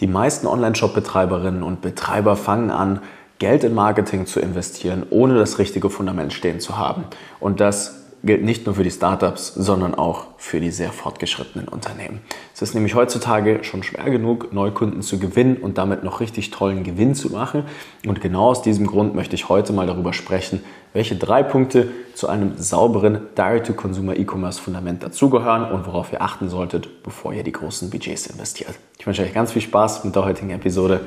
Die meisten Online-Shop-Betreiberinnen und Betreiber fangen an, Geld in Marketing zu investieren, ohne das richtige Fundament stehen zu haben. Und das gilt nicht nur für die Startups, sondern auch für die sehr fortgeschrittenen Unternehmen. Es ist nämlich heutzutage schon schwer genug, Neukunden zu gewinnen und damit noch richtig tollen Gewinn zu machen. Und genau aus diesem Grund möchte ich heute mal darüber sprechen, welche drei Punkte zu einem sauberen Direct-to-Consumer E-Commerce Fundament dazugehören und worauf ihr achten solltet, bevor ihr die großen Budgets investiert. Ich wünsche euch ganz viel Spaß mit der heutigen Episode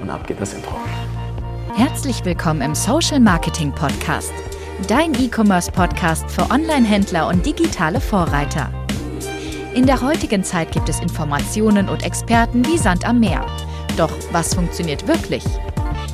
und ab geht das Intro. Herzlich willkommen im Social Marketing Podcast dein E-Commerce-Podcast für Online-Händler und digitale Vorreiter. In der heutigen Zeit gibt es Informationen und Experten wie Sand am Meer. Doch was funktioniert wirklich?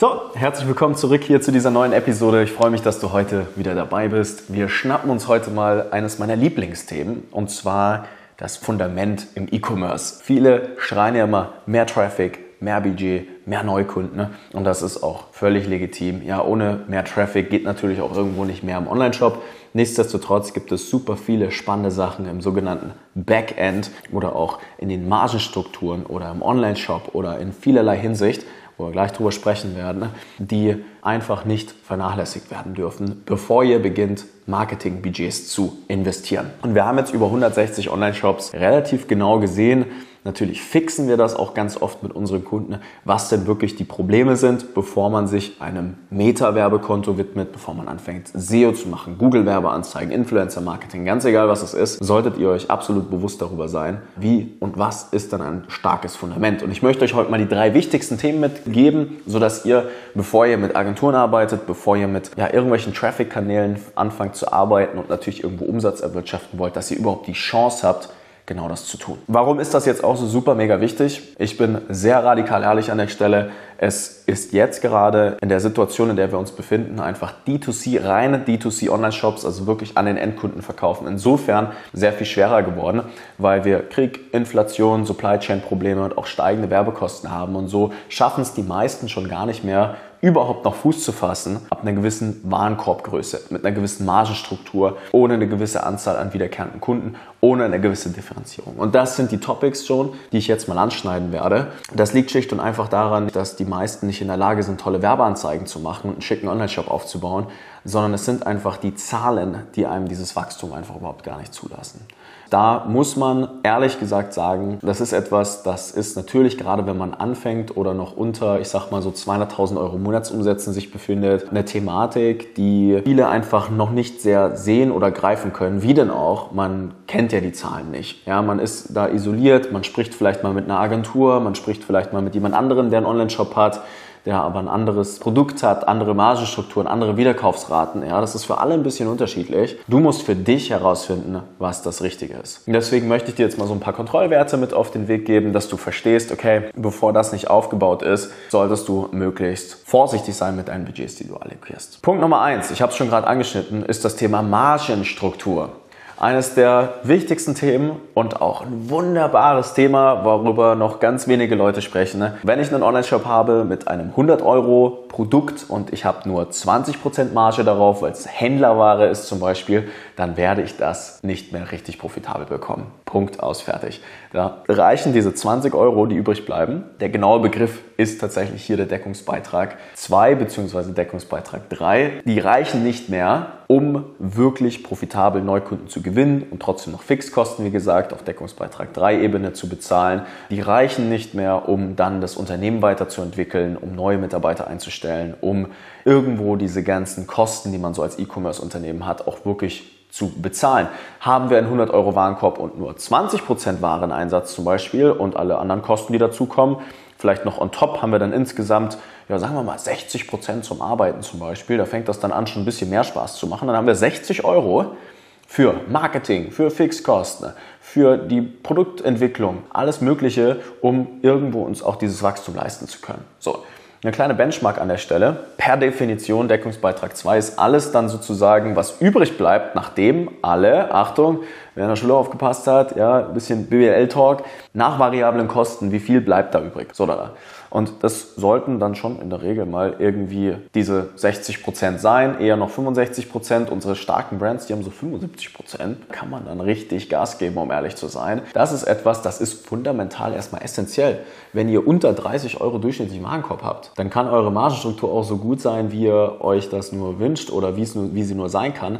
So, herzlich willkommen zurück hier zu dieser neuen Episode. Ich freue mich, dass du heute wieder dabei bist. Wir schnappen uns heute mal eines meiner Lieblingsthemen und zwar das Fundament im E-Commerce. Viele schreien ja immer mehr Traffic, mehr Budget, mehr Neukunden. Ne? Und das ist auch völlig legitim. Ja, ohne mehr Traffic geht natürlich auch irgendwo nicht mehr im Online-Shop. Nichtsdestotrotz gibt es super viele spannende Sachen im sogenannten Backend oder auch in den Margenstrukturen oder im Online-Shop oder in vielerlei Hinsicht, wo wir gleich drüber sprechen werden, die einfach nicht vernachlässigt werden dürfen, bevor ihr beginnt, Marketing-Budgets zu investieren. Und wir haben jetzt über 160 Online-Shops relativ genau gesehen, Natürlich fixen wir das auch ganz oft mit unseren Kunden, was denn wirklich die Probleme sind, bevor man sich einem Meta-Werbekonto widmet, bevor man anfängt, SEO zu machen, Google-Werbeanzeigen, Influencer-Marketing, ganz egal was es ist, solltet ihr euch absolut bewusst darüber sein, wie und was ist dann ein starkes Fundament. Und ich möchte euch heute mal die drei wichtigsten Themen mitgeben, sodass ihr, bevor ihr mit Agenturen arbeitet, bevor ihr mit ja, irgendwelchen Traffic-Kanälen anfangt zu arbeiten und natürlich irgendwo Umsatz erwirtschaften wollt, dass ihr überhaupt die Chance habt, genau das zu tun. Warum ist das jetzt auch so super mega wichtig? Ich bin sehr radikal ehrlich an der Stelle. Es ist jetzt gerade in der Situation, in der wir uns befinden, einfach D2C, reine D2C Online-Shops, also wirklich an den Endkunden verkaufen. Insofern sehr viel schwerer geworden, weil wir Krieg, Inflation, Supply Chain Probleme und auch steigende Werbekosten haben. Und so schaffen es die meisten schon gar nicht mehr, überhaupt noch Fuß zu fassen, ab einer gewissen Warenkorbgröße, mit einer gewissen Margenstruktur, ohne eine gewisse Anzahl an wiederkehrenden Kunden, ohne eine gewisse Differenzierung. Und das sind die Topics schon, die ich jetzt mal anschneiden werde. Das liegt schlicht und einfach daran, dass die meisten nicht in der Lage sind, tolle Werbeanzeigen zu machen und einen schicken Online-Shop aufzubauen, sondern es sind einfach die Zahlen, die einem dieses Wachstum einfach überhaupt gar nicht zulassen. Da muss man ehrlich gesagt sagen, das ist etwas, das ist natürlich gerade, wenn man anfängt oder noch unter, ich sag mal so 200.000 Euro Monatsumsätzen sich befindet, eine Thematik, die viele einfach noch nicht sehr sehen oder greifen können. Wie denn auch? Man kennt ja die Zahlen nicht. Ja, man ist da isoliert, man spricht vielleicht mal mit einer Agentur, man spricht vielleicht mal mit jemand anderem, der einen Online-Shop hat der aber ein anderes Produkt hat, andere Margenstrukturen, andere Wiederkaufsraten. Ja, das ist für alle ein bisschen unterschiedlich. Du musst für dich herausfinden, was das Richtige ist. Und deswegen möchte ich dir jetzt mal so ein paar Kontrollwerte mit auf den Weg geben, dass du verstehst, okay, bevor das nicht aufgebaut ist, solltest du möglichst vorsichtig sein mit deinen Budgets, die du allokierst. Punkt Nummer eins, ich habe es schon gerade angeschnitten, ist das Thema Margenstruktur eines der wichtigsten Themen und auch ein wunderbares Thema, worüber noch ganz wenige Leute sprechen. Ne? Wenn ich einen Online-Shop habe mit einem 100 Euro Produkt und ich habe nur 20% Marge darauf, weil es Händlerware ist zum Beispiel, dann werde ich das nicht mehr richtig profitabel bekommen. Punkt aus, fertig. Da reichen diese 20 Euro, die übrig bleiben. Der genaue Begriff ist tatsächlich hier der Deckungsbeitrag 2 bzw. Deckungsbeitrag 3. Die reichen nicht mehr, um wirklich profitabel Neukunden zu gewinnen und trotzdem noch Fixkosten, wie gesagt, auf Deckungsbeitrag 3 Ebene zu bezahlen. Die reichen nicht mehr, um dann das Unternehmen weiterzuentwickeln, um neue Mitarbeiter einzustellen, um irgendwo diese ganzen Kosten, die man so als E-Commerce-Unternehmen hat, auch wirklich zu bezahlen. Haben wir einen 100 Euro Warenkorb und nur 20% Wareneinsatz zum Beispiel und alle anderen Kosten, die dazukommen, vielleicht noch on top haben wir dann insgesamt, ja sagen wir mal 60% zum Arbeiten zum Beispiel, da fängt das dann an schon ein bisschen mehr Spaß zu machen, dann haben wir 60 Euro für Marketing, für Fixkosten, für die Produktentwicklung, alles Mögliche, um irgendwo uns auch dieses Wachstum leisten zu können. So, Eine kleine Benchmark an der Stelle. Per Definition, Deckungsbeitrag 2 ist alles dann sozusagen, was übrig bleibt, nachdem alle, Achtung, wer in der Schule aufgepasst hat, ja, ein bisschen BWL-Talk, nach variablen Kosten, wie viel bleibt da übrig? So, da. Und das sollten dann schon in der Regel mal irgendwie diese 60 Prozent sein, eher noch 65%. Prozent. Unsere starken Brands, die haben so 75%. Prozent. Kann man dann richtig Gas geben, um ehrlich zu sein. Das ist etwas, das ist fundamental erstmal essentiell. Wenn ihr unter 30 Euro durchschnittlich Warenkorb habt, dann kann eure Margenstruktur auch so gut sein, wie ihr euch das nur wünscht oder nur, wie sie nur sein kann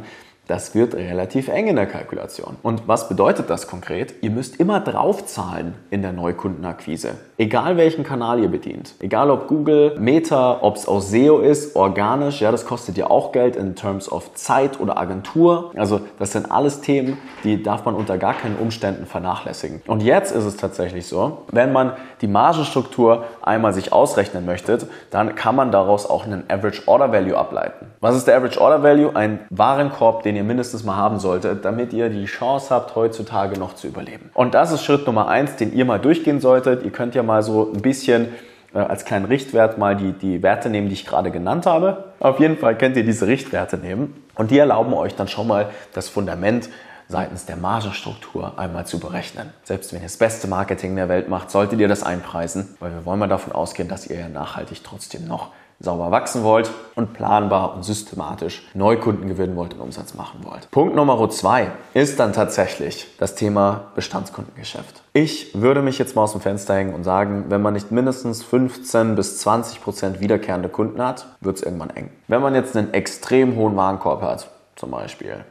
das wird relativ eng in der Kalkulation. Und was bedeutet das konkret? Ihr müsst immer draufzahlen in der Neukundenakquise. Egal welchen Kanal ihr bedient. Egal ob Google, Meta, ob es auch SEO ist, organisch, ja, das kostet ja auch Geld in terms of Zeit oder Agentur. Also das sind alles Themen, die darf man unter gar keinen Umständen vernachlässigen. Und jetzt ist es tatsächlich so, wenn man die Margenstruktur einmal sich ausrechnen möchte, dann kann man daraus auch einen Average Order Value ableiten. Was ist der Average Order Value? Ein Warenkorb, den ihr mindestens mal haben solltet, damit ihr die Chance habt, heutzutage noch zu überleben. Und das ist Schritt Nummer eins, den ihr mal durchgehen solltet. Ihr könnt ja mal so ein bisschen äh, als kleinen Richtwert mal die, die Werte nehmen, die ich gerade genannt habe. Auf jeden Fall könnt ihr diese Richtwerte nehmen und die erlauben euch dann schon mal das Fundament seitens der Margenstruktur einmal zu berechnen. Selbst wenn ihr das beste Marketing der Welt macht, solltet ihr das einpreisen, weil wir wollen mal davon ausgehen, dass ihr ja nachhaltig trotzdem noch sauber wachsen wollt und planbar und systematisch Neukunden gewinnen wollt und Umsatz machen wollt. Punkt Nummer zwei ist dann tatsächlich das Thema Bestandskundengeschäft. Ich würde mich jetzt mal aus dem Fenster hängen und sagen, wenn man nicht mindestens 15 bis 20 Prozent wiederkehrende Kunden hat, wird es irgendwann eng. Wenn man jetzt einen extrem hohen Warenkorb hat, zum Beispiel,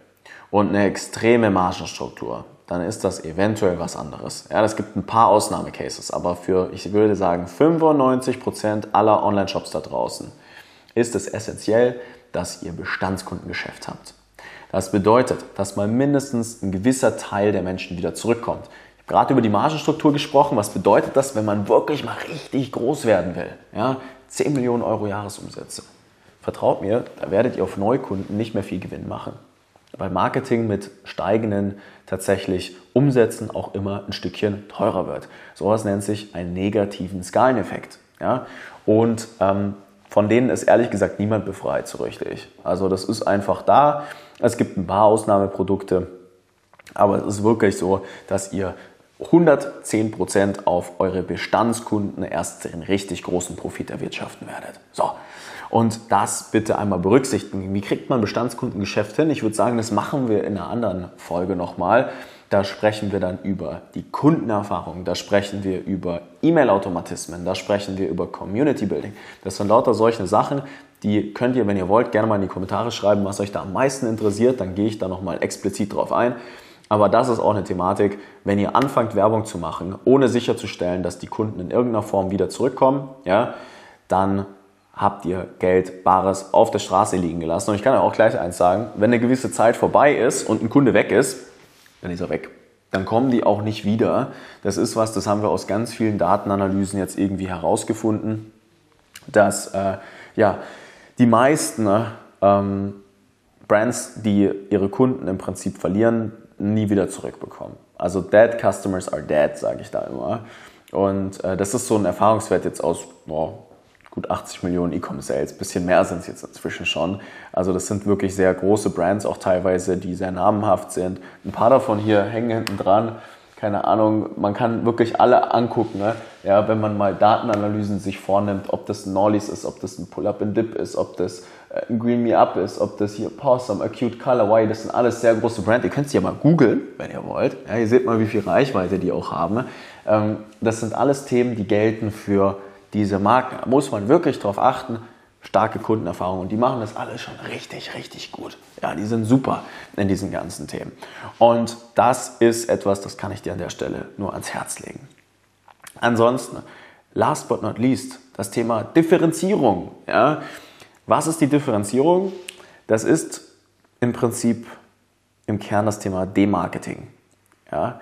und eine extreme Margenstruktur, dann ist das eventuell was anderes. Ja, es gibt ein paar Ausnahmecases, aber für, ich würde sagen, 95% aller Online-Shops da draußen ist es essentiell, dass ihr Bestandskundengeschäft habt. Das bedeutet, dass mal mindestens ein gewisser Teil der Menschen wieder zurückkommt. Ich habe gerade über die Margenstruktur gesprochen. Was bedeutet das, wenn man wirklich mal richtig groß werden will? Ja, 10 Millionen Euro Jahresumsätze. Vertraut mir, da werdet ihr auf Neukunden nicht mehr viel Gewinn machen weil Marketing mit steigenden tatsächlich Umsätzen auch immer ein Stückchen teurer wird. Sowas nennt sich einen negativen Skaleneffekt. Ja? Und ähm, von denen ist ehrlich gesagt niemand befreit, so richtig. Also das ist einfach da. Es gibt ein paar Ausnahmeprodukte, aber es ist wirklich so, dass ihr 110% auf eure Bestandskunden erst den richtig großen Profit erwirtschaften werdet. So, und das bitte einmal berücksichtigen. Wie kriegt man Bestandskundengeschäft hin? Ich würde sagen, das machen wir in einer anderen Folge nochmal. Da sprechen wir dann über die Kundenerfahrung, da sprechen wir über E-Mail-Automatismen, da sprechen wir über Community Building. Das sind lauter solche Sachen, die könnt ihr, wenn ihr wollt, gerne mal in die Kommentare schreiben, was euch da am meisten interessiert. Dann gehe ich da nochmal explizit drauf ein. Aber das ist auch eine Thematik, wenn ihr anfangt, Werbung zu machen, ohne sicherzustellen, dass die Kunden in irgendeiner Form wieder zurückkommen, ja, dann habt ihr Geld, Bares auf der Straße liegen gelassen. Und ich kann ja auch gleich eins sagen, wenn eine gewisse Zeit vorbei ist und ein Kunde weg ist, dann ist er weg. Dann kommen die auch nicht wieder. Das ist was, das haben wir aus ganz vielen Datenanalysen jetzt irgendwie herausgefunden, dass äh, ja, die meisten ne, ähm, Brands, die ihre Kunden im Prinzip verlieren, nie wieder zurückbekommen. Also dead customers are dead, sage ich da immer. Und äh, das ist so ein Erfahrungswert jetzt aus oh, gut 80 Millionen E-Commerce-Sales. Bisschen mehr sind es jetzt inzwischen schon. Also das sind wirklich sehr große Brands, auch teilweise, die sehr namenhaft sind. Ein paar davon hier hängen hinten dran. Keine Ahnung, man kann wirklich alle angucken, ne? ja, wenn man mal Datenanalysen sich vornimmt, ob das ein Norleys ist, ob das ein Pull-Up-and-Dip ist, ob das äh, ein Green Me Up ist, ob das hier Possum, Acute Color, Why, das sind alles sehr große Brands. Ihr könnt sie ja mal googeln, wenn ihr wollt. Ja, ihr seht mal, wie viel Reichweite die auch haben. Ähm, das sind alles Themen, die gelten für diese Marken. Muss man wirklich darauf achten. Starke Kundenerfahrung und die machen das alles schon richtig, richtig gut. Ja, die sind super in diesen ganzen Themen. Und das ist etwas, das kann ich dir an der Stelle nur ans Herz legen. Ansonsten, last but not least, das Thema Differenzierung. Ja, was ist die Differenzierung? Das ist im Prinzip im Kern das Thema Demarketing. Ja,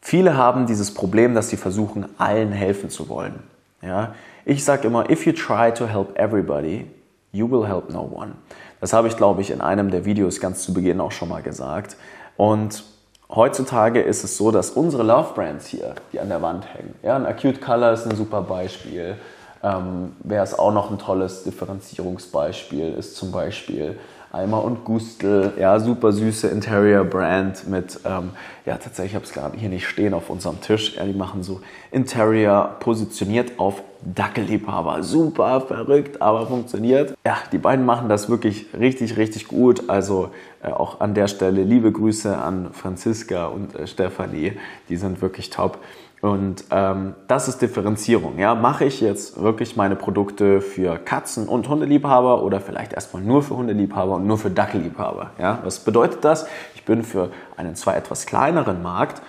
Viele haben dieses Problem, dass sie versuchen, allen helfen zu wollen. Ja? Ich sage immer, if you try to help everybody, you will help no one. Das habe ich, glaube ich, in einem der Videos ganz zu Beginn auch schon mal gesagt. Und heutzutage ist es so, dass unsere Love Brands hier, die an der Wand hängen, ja, ein Acute Color ist ein super Beispiel, Ähm, Wer es auch noch ein tolles Differenzierungsbeispiel ist, zum Beispiel Eimer und Gustl, ja, super süße Interior Brand mit, ähm, ja, tatsächlich, ich habe es gerade hier nicht stehen auf unserem Tisch. Ja, die machen so Interior positioniert auf Dackelliebhaber. Super verrückt, aber funktioniert. Ja, die beiden machen das wirklich richtig, richtig gut. Also äh, auch an der Stelle liebe Grüße an Franziska und äh, Stefanie. Die sind wirklich top. Und ähm, das ist Differenzierung. Ja? Mache ich jetzt wirklich meine Produkte für Katzen- und Hundeliebhaber oder vielleicht erstmal nur für Hundeliebhaber und nur für Dackelliebhaber? Ja? Was bedeutet das? Ich bin für einen zwar etwas kleineren Markt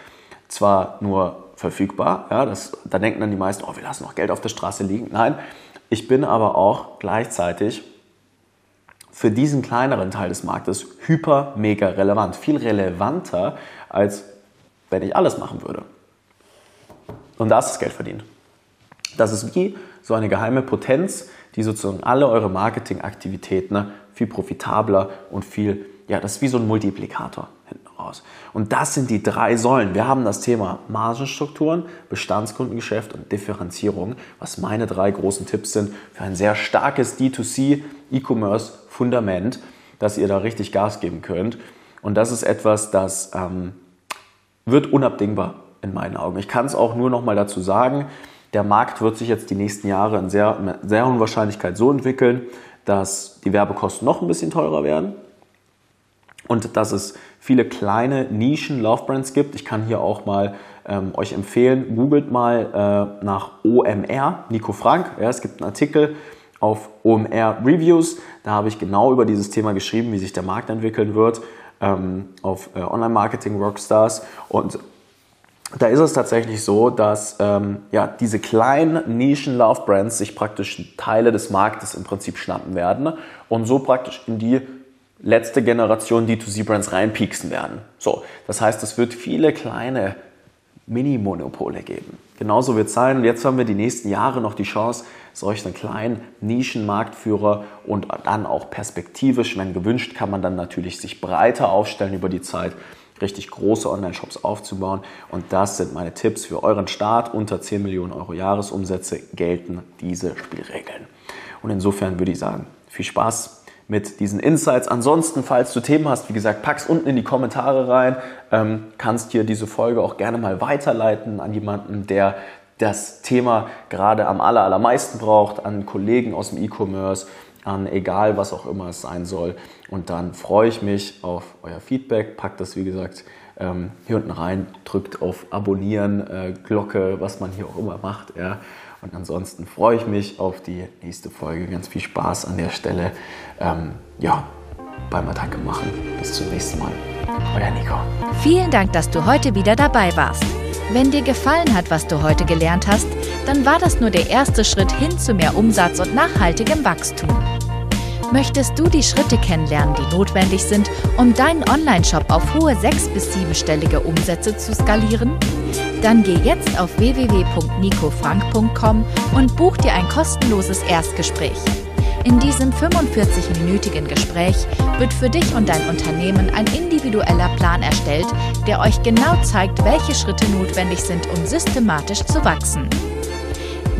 zwar nur verfügbar, ja? das, da denken dann die meisten, oh, wir lassen noch Geld auf der Straße liegen. Nein, ich bin aber auch gleichzeitig für diesen kleineren Teil des Marktes hyper, mega relevant. Viel relevanter, als wenn ich alles machen würde. Und da ist das Geld verdient. Das ist wie so eine geheime Potenz, die sozusagen alle eure Marketingaktivitäten ne, viel profitabler und viel, ja, das ist wie so ein Multiplikator hinten raus. Und das sind die drei Säulen. Wir haben das Thema Margenstrukturen, Bestandskundengeschäft und Differenzierung, was meine drei großen Tipps sind für ein sehr starkes D2C E-Commerce Fundament, dass ihr da richtig Gas geben könnt. Und das ist etwas, das ähm, wird unabdingbar in meinen Augen. Ich kann es auch nur noch mal dazu sagen, der Markt wird sich jetzt die nächsten Jahre in sehr, sehr hohen Wahrscheinlichkeit so entwickeln, dass die Werbekosten noch ein bisschen teurer werden und dass es viele kleine Nischen Love Brands gibt. Ich kann hier auch mal ähm, euch empfehlen, googelt mal äh, nach OMR, Nico Frank. Ja, es gibt einen Artikel auf OMR Reviews. Da habe ich genau über dieses Thema geschrieben, wie sich der Markt entwickeln wird ähm, auf äh, Online Marketing Rockstars. Und da ist es tatsächlich so, dass ähm, ja, diese kleinen Nischen-Love-Brands sich praktisch Teile des Marktes im Prinzip schnappen werden und so praktisch in die letzte Generation D2C-Brands reinpieksen werden. So, das heißt, es wird viele kleine Mini-Monopole geben. Genauso wird es sein. Und jetzt haben wir die nächsten Jahre noch die Chance, solchen kleinen Nischenmarktführer und dann auch perspektivisch, wenn gewünscht, kann man dann natürlich sich breiter aufstellen über die Zeit richtig große Online-Shops aufzubauen. Und das sind meine Tipps für euren Start. Unter 10 Millionen Euro Jahresumsätze gelten diese Spielregeln. Und insofern würde ich sagen, viel Spaß mit diesen Insights. Ansonsten, falls du Themen hast, wie gesagt, pack's unten in die Kommentare rein. Ähm, kannst dir diese Folge auch gerne mal weiterleiten an jemanden, der das Thema gerade am allermeisten braucht, an Kollegen aus dem E-Commerce, an egal was auch immer es sein soll. Und dann freue ich mich auf euer Feedback. Packt das, wie gesagt, ähm, hier unten rein, drückt auf Abonnieren, äh, Glocke, was man hier auch immer macht. Ja. Und ansonsten freue ich mich auf die nächste Folge. Ganz viel Spaß an der Stelle. Ähm, ja, beim Attacke machen. Bis zum nächsten Mal. Euer Nico. Vielen Dank, dass du heute wieder dabei warst. Wenn dir gefallen hat, was du heute gelernt hast, dann war das nur der erste Schritt hin zu mehr Umsatz und nachhaltigem Wachstum. Möchtest du die Schritte kennenlernen, die notwendig sind, um deinen Online-Shop auf hohe sechs- bis siebenstellige Umsätze zu skalieren? Dann geh jetzt auf www.nicofrank.com und buch dir ein kostenloses Erstgespräch. In diesem 45-minütigen Gespräch wird für dich und dein Unternehmen ein individueller Plan erstellt, der euch genau zeigt, welche Schritte notwendig sind, um systematisch zu wachsen.